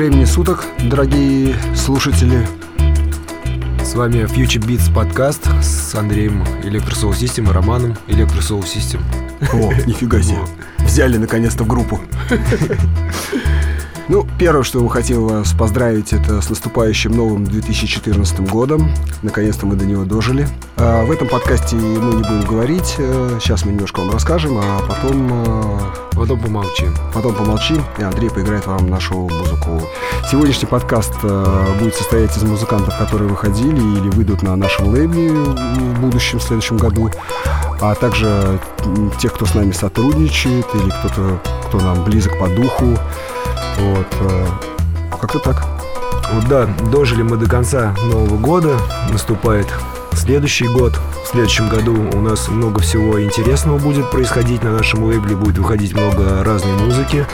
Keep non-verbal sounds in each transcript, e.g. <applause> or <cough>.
Времени суток, дорогие слушатели. С вами Future Beats подкаст с Андреем Electro System и Романом Electro System. О, <laughs> нифига себе. Взяли наконец-то в группу. <laughs> Ну, первое, что мы хотим вас поздравить, это с наступающим новым 2014 годом. Наконец-то мы до него дожили. А в этом подкасте мы не будем говорить. Э, сейчас мы немножко вам расскажем, а потом... Э, потом помолчим. Потом помолчим, и Андрей поиграет вам нашу музыку. Сегодняшний подкаст э, будет состоять из музыкантов, которые выходили или выйдут на нашем лейбле в будущем, в следующем году, а также тех, кто с нами сотрудничает, или кто-то, кто нам близок по духу. Вот. Э, как-то так. Вот да, дожили мы до конца Нового года. Наступает следующий год. В следующем году у нас много всего интересного будет происходить на нашем лейбле. Будет выходить много разной музыки.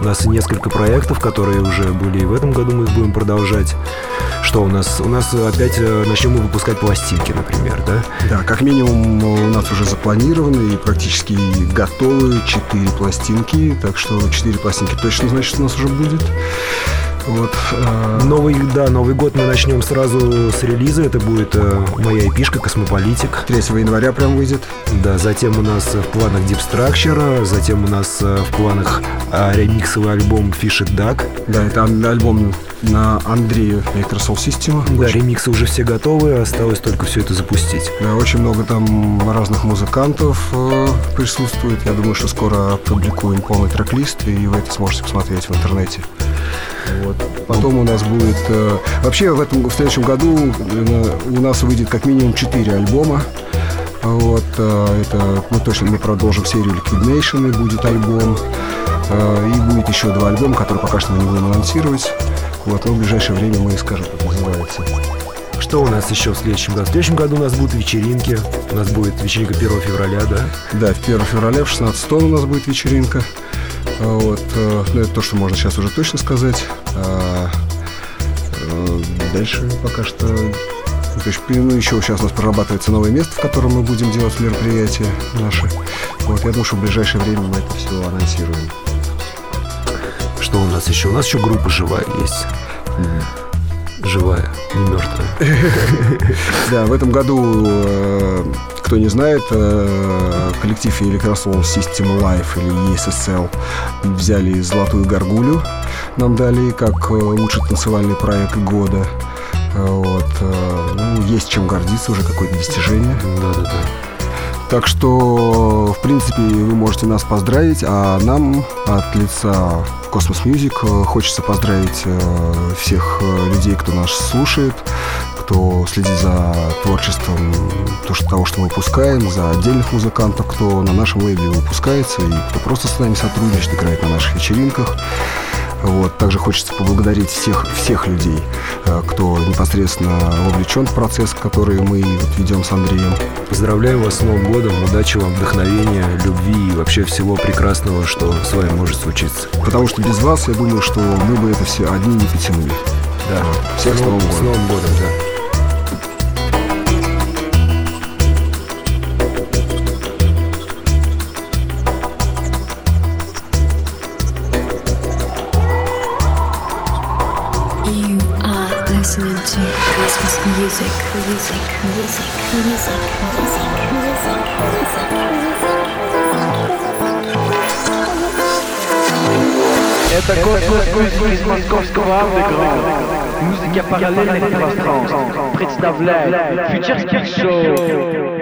У нас несколько проектов, которые уже были и в этом году, мы их будем продолжать. Что у нас? У нас опять э, начнем мы выпускать пластинки, например, да? Да, как минимум у нас уже запланированы и практически готовы четыре пластинки. Так что четыре пластинки точно, значит, у нас уже будет. Вот. Э, новый, да, Новый год мы начнем сразу с релиза. Это будет э, моя эпишка «Космополитик». 3 января прям выйдет. Да, затем у нас в планах Deep Structure, затем у нас э, в планах ремиксовый альбом Fish It Duck. Да, это альбом на Андрею Electrosoul System. Да, очень... ремиксы уже все готовы, осталось только все это запустить. Да, очень много там разных музыкантов э, присутствует. Я думаю, что скоро опубликуем полный трек-лист, и вы это сможете посмотреть в интернете. Вот. Потом у нас будет... Э, вообще в, этом, в следующем году э, у нас выйдет как минимум 4 альбома. Вот, э, это мы точно мы продолжим серию Liquid Nation, и будет альбом. Э, и будет еще два альбома, которые пока что мы не будем анонсировать. Вот, но в ближайшее время мы скажем, как называется. Что у нас еще в следующем году? В следующем году у нас будут вечеринки. У нас будет вечеринка 1 февраля, да? Да, 1 февраля в 16 тонн у нас будет вечеринка. Вот, э, ну, это то, что можно сейчас уже точно сказать. А, э, дальше пока что... То есть, ну, еще сейчас у нас прорабатывается новое место, в котором мы будем делать мероприятия наши. Вот, я думаю, что в ближайшее время мы это все анонсируем. Что у нас еще? У нас еще группа живая есть. Живая, не мертвая. <laughs> Да, в этом году э, кто не знает, э, коллектив Electrosoul System Life или ESSL взяли «Золотую горгулю», нам дали как э, лучший танцевальный проект года. Вот. Ну, есть чем гордиться, уже какое-то достижение. Да-да-да. Так что, в принципе, вы можете нас поздравить, а нам от лица Космос Music хочется поздравить всех людей, кто нас слушает, кто следит за творчеством то, что, того, что мы выпускаем, за отдельных музыкантов, кто на нашем лейбле выпускается и кто просто с нами сотрудничает, играет на наших вечеринках. Вот. Также хочется поблагодарить всех, всех людей, э, кто непосредственно вовлечен в процесс, который мы вот ведем с Андреем. Поздравляю вас с Новым годом, удачи вам, вдохновения, любви и вообще всего прекрасного, что с вами может случиться. Потому что без вас, я думаю, что мы бы это все одни не потянули. Да. Всех с Новым годом. С Новым годом, да. music, music, music, music, music, music, Это космос из московского андеграунда. Музыка параллельных пространств. Представляет Future Speed Show.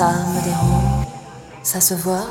ça me dérange, ça se voit.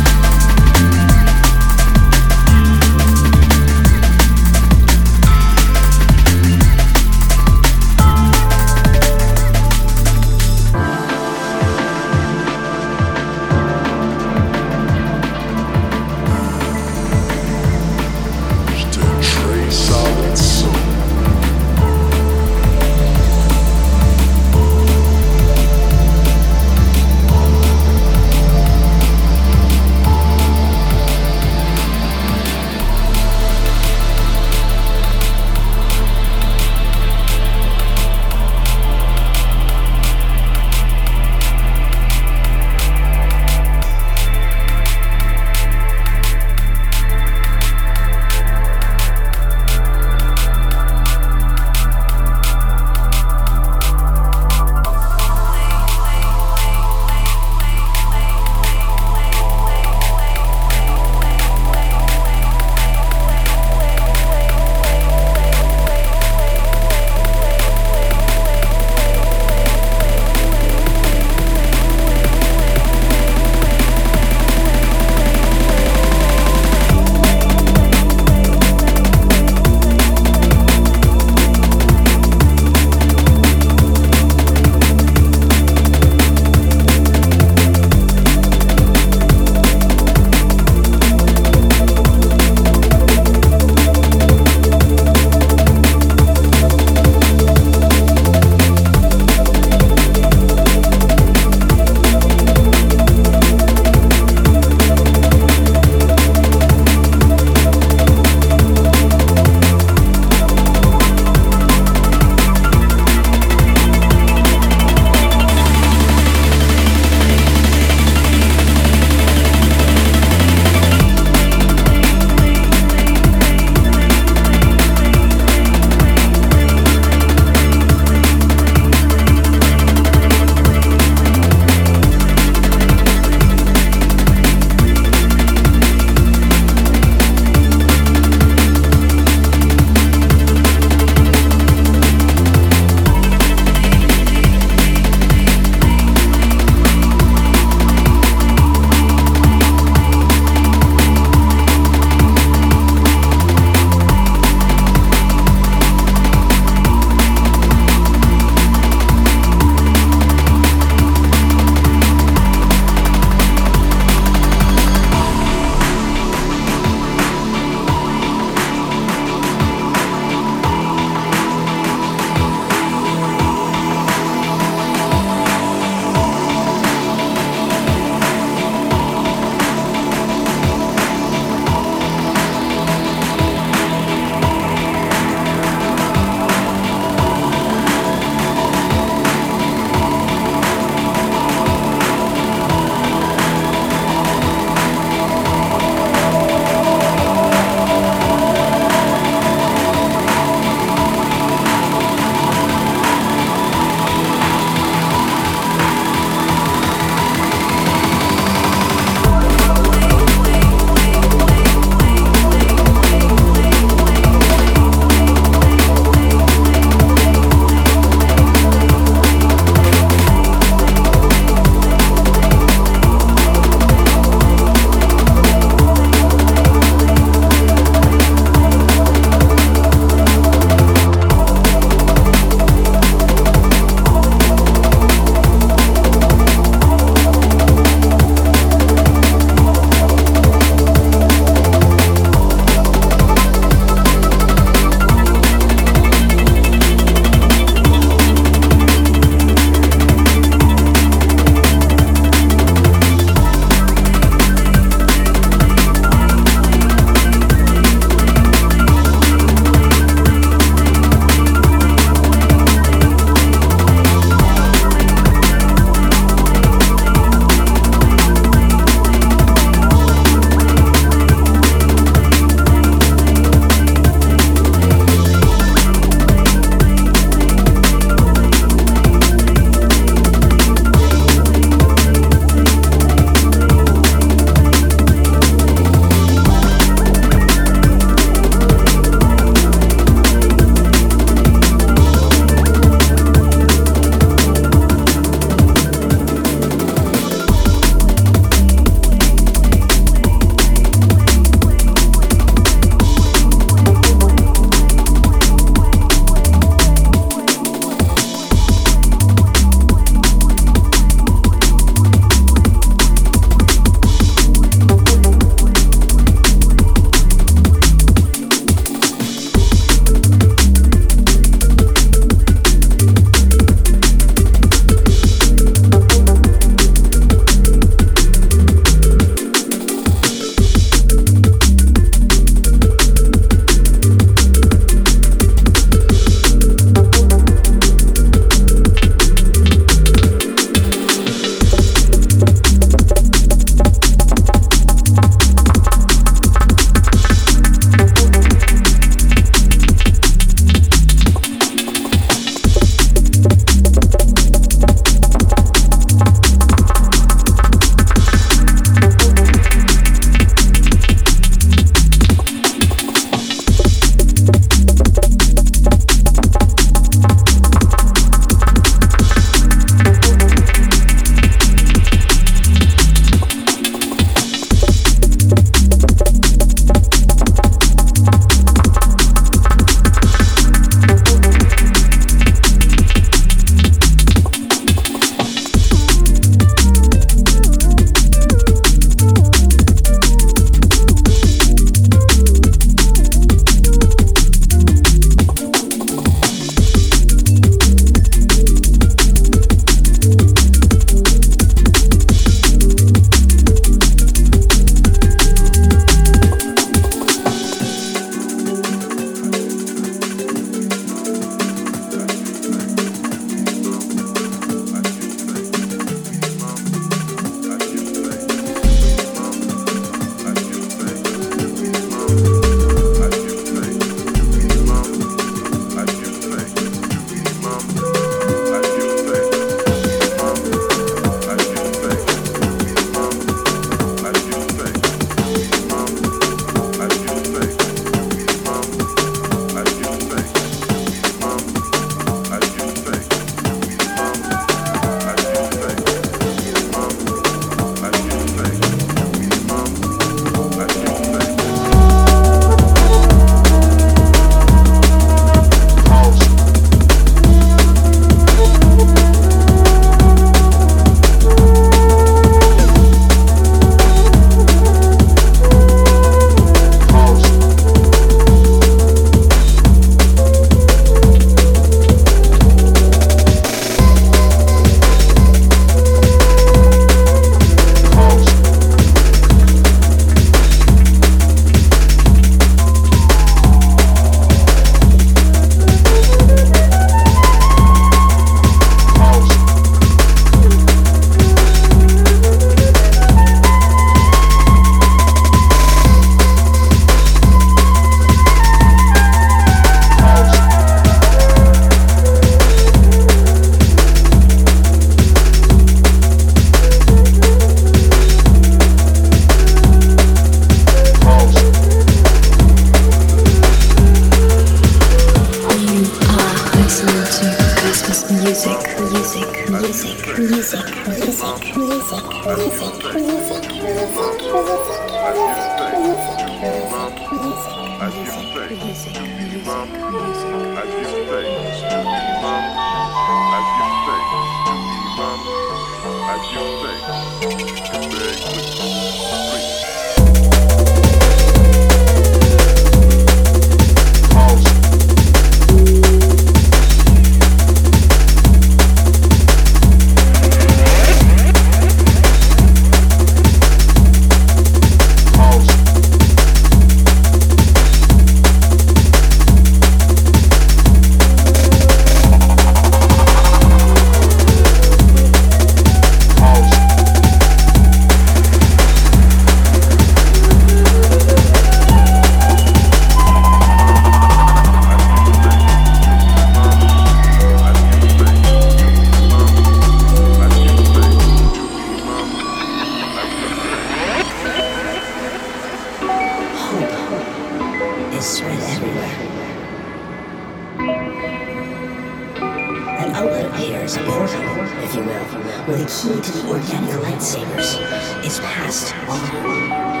is past over.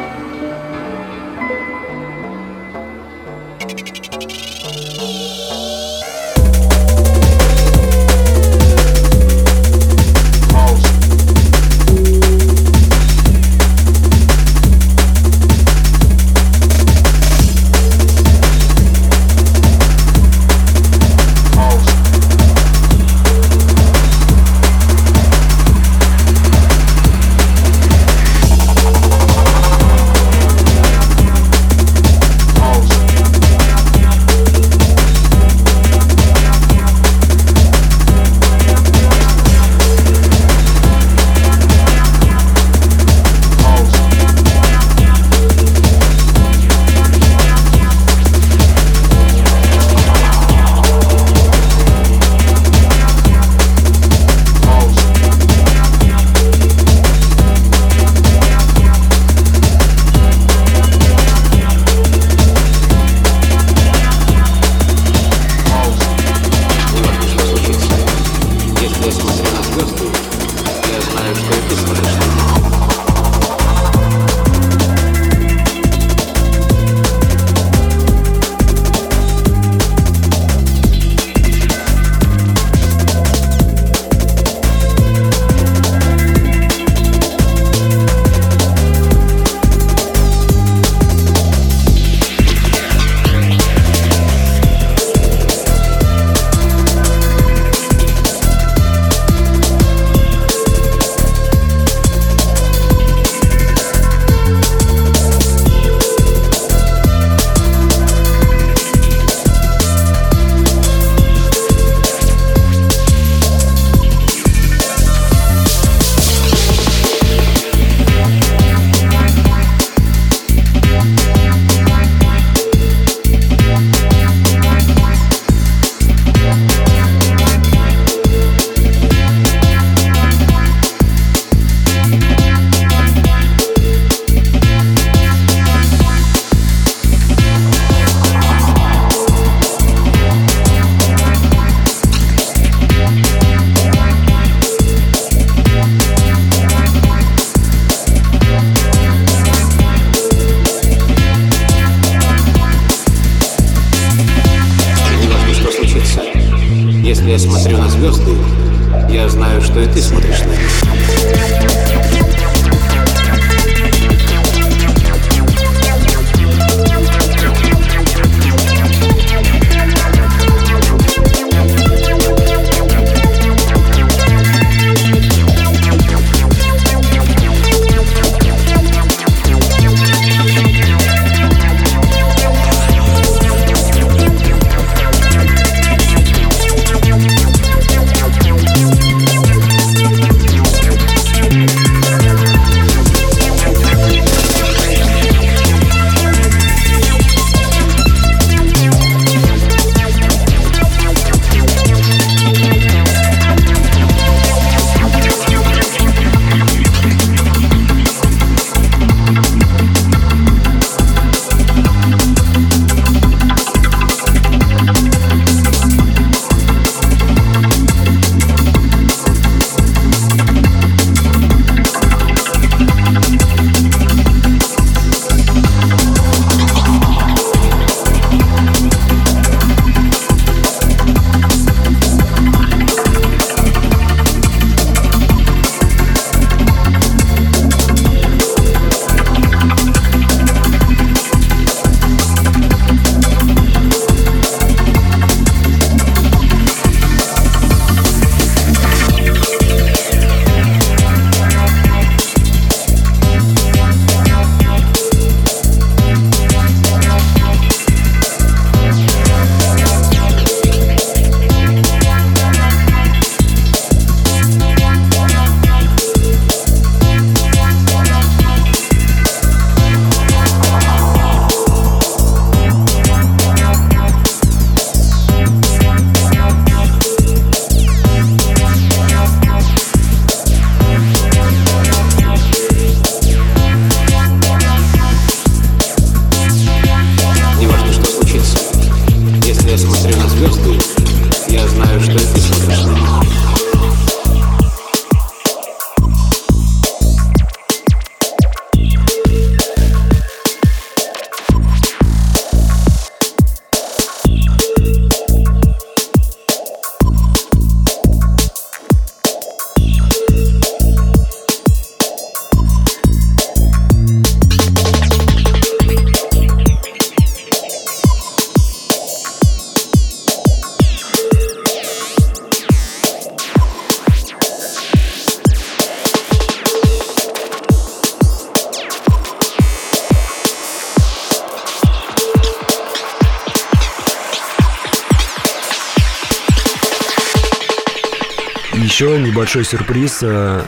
Небольшой сюрприз. Э,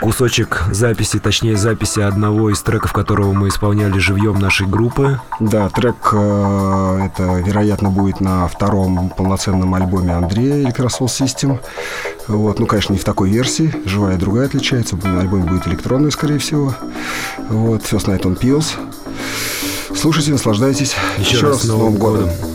кусочек записи, точнее записи одного из треков, которого мы исполняли живьем нашей группы. Да, трек э, это, вероятно, будет на втором полноценном альбоме Андрея Electrosol System. Вот, ну, конечно, не в такой версии, живая другая отличается. Альбом будет электронный, скорее всего. Вот, First Night on Pills. Слушайте, наслаждайтесь. Еще, Еще раз, раз с Новым годом. годом.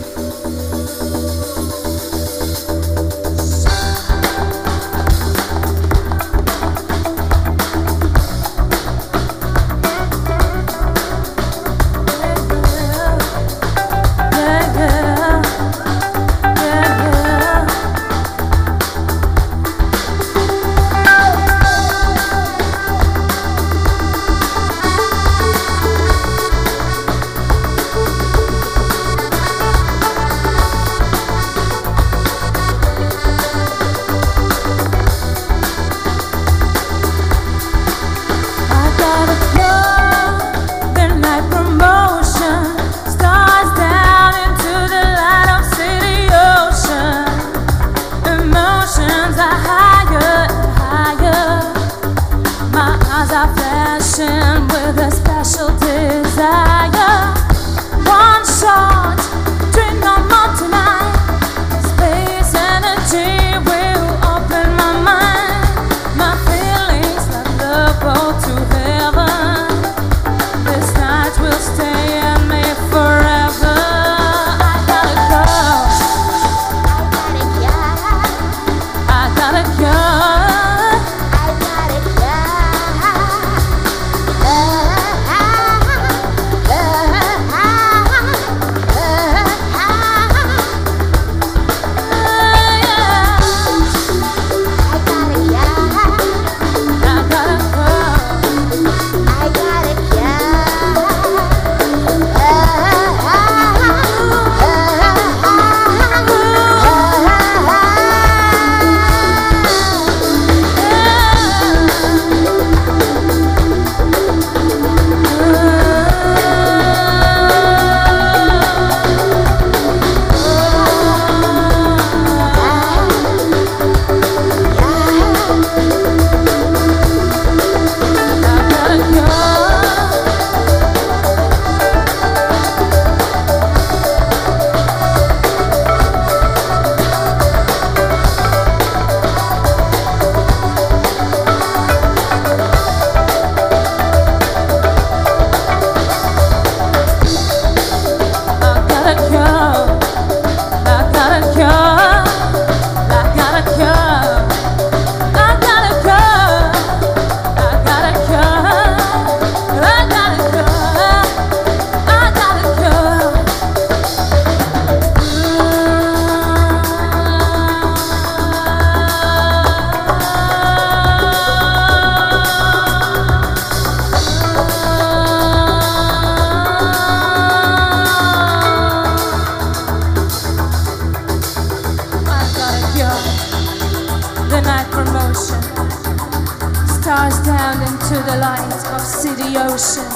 into the light of city ocean.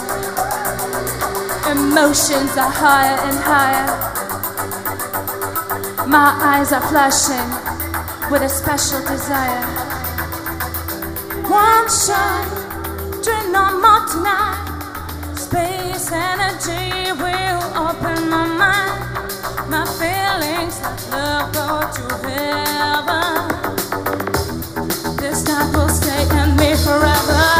Emotions are higher and higher. My eyes are flashing with a special desire. One shot, dream no more tonight. Space energy will open my mind. My feelings like love go to heaven. This night will stay in me forever.